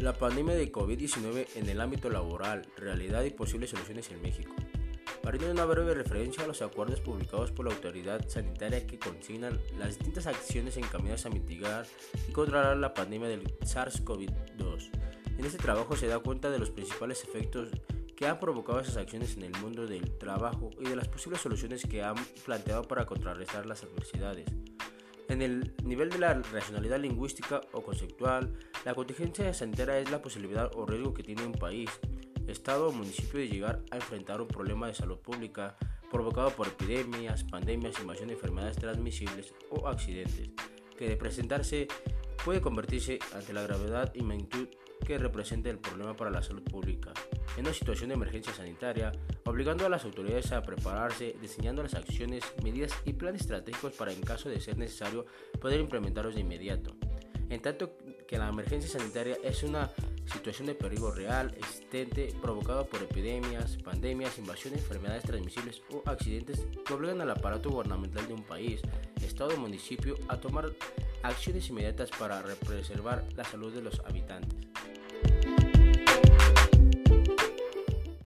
La pandemia de COVID-19 en el ámbito laboral, realidad y posibles soluciones en México. Partiendo una breve referencia a los acuerdos publicados por la autoridad sanitaria que consignan las distintas acciones encaminadas a mitigar y controlar la pandemia del SARS-CoV-2. En este trabajo se da cuenta de los principales efectos que han provocado esas acciones en el mundo del trabajo y de las posibles soluciones que han planteado para contrarrestar las adversidades. En el nivel de la racionalidad lingüística o conceptual, la contingencia sanitaria es la posibilidad o riesgo que tiene un país, estado o municipio de llegar a enfrentar un problema de salud pública provocado por epidemias, pandemias, invasión de enfermedades transmisibles o accidentes, que de presentarse puede convertirse ante la gravedad y magnitud que representa el problema para la salud pública en una situación de emergencia sanitaria, obligando a las autoridades a prepararse, diseñando las acciones, medidas y planes estratégicos para en caso de ser necesario poder implementarlos de inmediato. En tanto que la emergencia sanitaria es una situación de peligro real, existente, provocada por epidemias, pandemias, invasiones, enfermedades transmisibles o accidentes que obligan al aparato gubernamental de un país, estado o municipio a tomar acciones inmediatas para preservar la salud de los habitantes.